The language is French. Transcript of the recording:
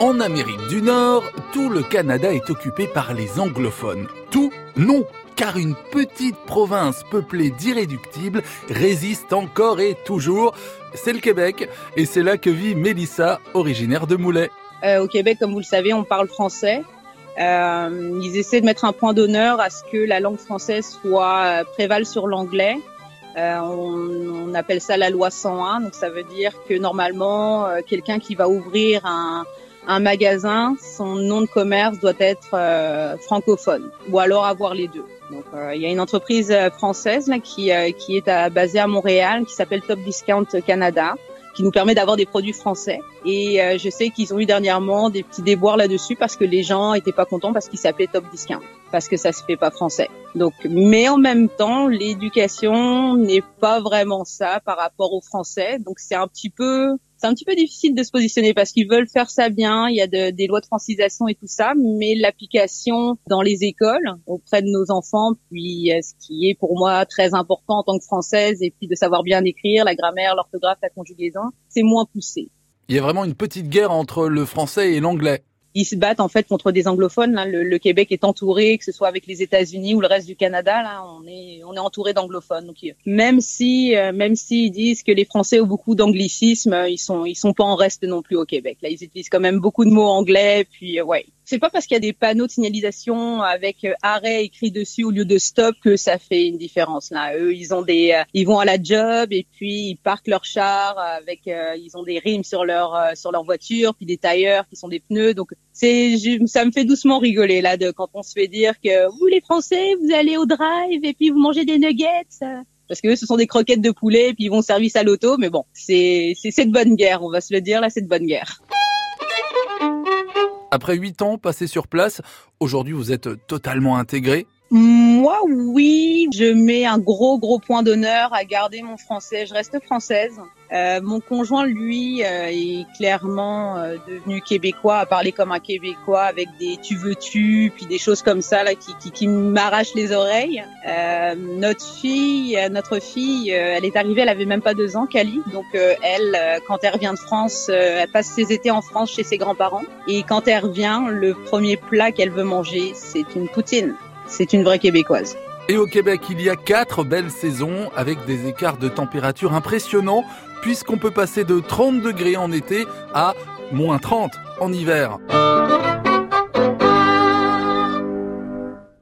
En Amérique du Nord, tout le Canada est occupé par les anglophones. Tout Non, car une petite province peuplée d'irréductibles résiste encore et toujours. C'est le Québec, et c'est là que vit Mélissa, originaire de Moulay. Euh, au Québec, comme vous le savez, on parle français. Euh, ils essaient de mettre un point d'honneur à ce que la langue française soit euh, prévale sur l'anglais. Euh, on, on, appelle ça la loi 101, donc ça veut dire que normalement, euh, quelqu'un qui va ouvrir un, un magasin, son nom de commerce doit être euh, francophone ou alors avoir les deux. Donc, euh, il y a une entreprise euh, française là, qui, euh, qui est à, basée à Montréal qui s'appelle Top Discount Canada qui nous permet d'avoir des produits français. Et euh, je sais qu'ils ont eu dernièrement des petits déboires là-dessus parce que les gens étaient pas contents parce qu'ils s'appelaient Top Discount, parce que ça se fait pas français. Donc, mais en même temps, l'éducation n'est pas vraiment ça par rapport aux Français. Donc, c'est un petit peu c'est un petit peu difficile de se positionner parce qu'ils veulent faire ça bien. Il y a de, des lois de francisation et tout ça, mais l'application dans les écoles auprès de nos enfants, puis euh, ce qui est pour moi très important en tant que française, et puis de savoir bien écrire, la grammaire, l'orthographe, la conjugaison, c'est moins poussé. Il y a vraiment une petite guerre entre le français et l'anglais ils se battent en fait contre des anglophones. Là. Le, le, Québec est entouré, que ce soit avec les États-Unis ou le reste du Canada, là, on est on est entouré d'anglophones. Donc même si euh, même s'ils disent que les Français ont beaucoup d'anglicisme, ils sont ils sont pas en reste non plus au Québec. Là, ils utilisent quand même beaucoup de mots anglais. Puis euh, ouais, c'est pas parce qu'il y a des panneaux de signalisation avec euh, arrêt écrit dessus au lieu de stop que ça fait une différence. Là, eux, ils ont des, euh, ils vont à la job et puis ils parquent leur char avec, euh, ils ont des rimes sur leur sur leur voiture, puis des tailleurs qui sont des pneus. Donc c'est, ça me fait doucement rigoler là de quand on se fait dire que vous les Français, vous allez au drive et puis vous mangez des nuggets parce que eux, ce sont des croquettes de poulet, et puis ils vont service à l'auto. Mais bon, c'est c'est de bonne guerre, on va se le dire là, c'est bonne guerre. Après huit ans passés sur place, aujourd'hui vous êtes totalement intégré moi, oui, je mets un gros, gros point d'honneur à garder mon français. Je reste française. Euh, mon conjoint, lui, euh, est clairement euh, devenu québécois, à parler comme un québécois avec des tu veux tu, puis des choses comme ça là qui, qui, qui m'arrachent les oreilles. Euh, notre fille, notre fille, elle est arrivée, elle avait même pas deux ans, Cali. Donc elle, quand elle revient de France, elle passe ses étés en France chez ses grands-parents. Et quand elle revient, le premier plat qu'elle veut manger, c'est une poutine. C'est une vraie québécoise. Et au Québec, il y a quatre belles saisons avec des écarts de température impressionnants puisqu'on peut passer de 30 degrés en été à moins 30 en hiver.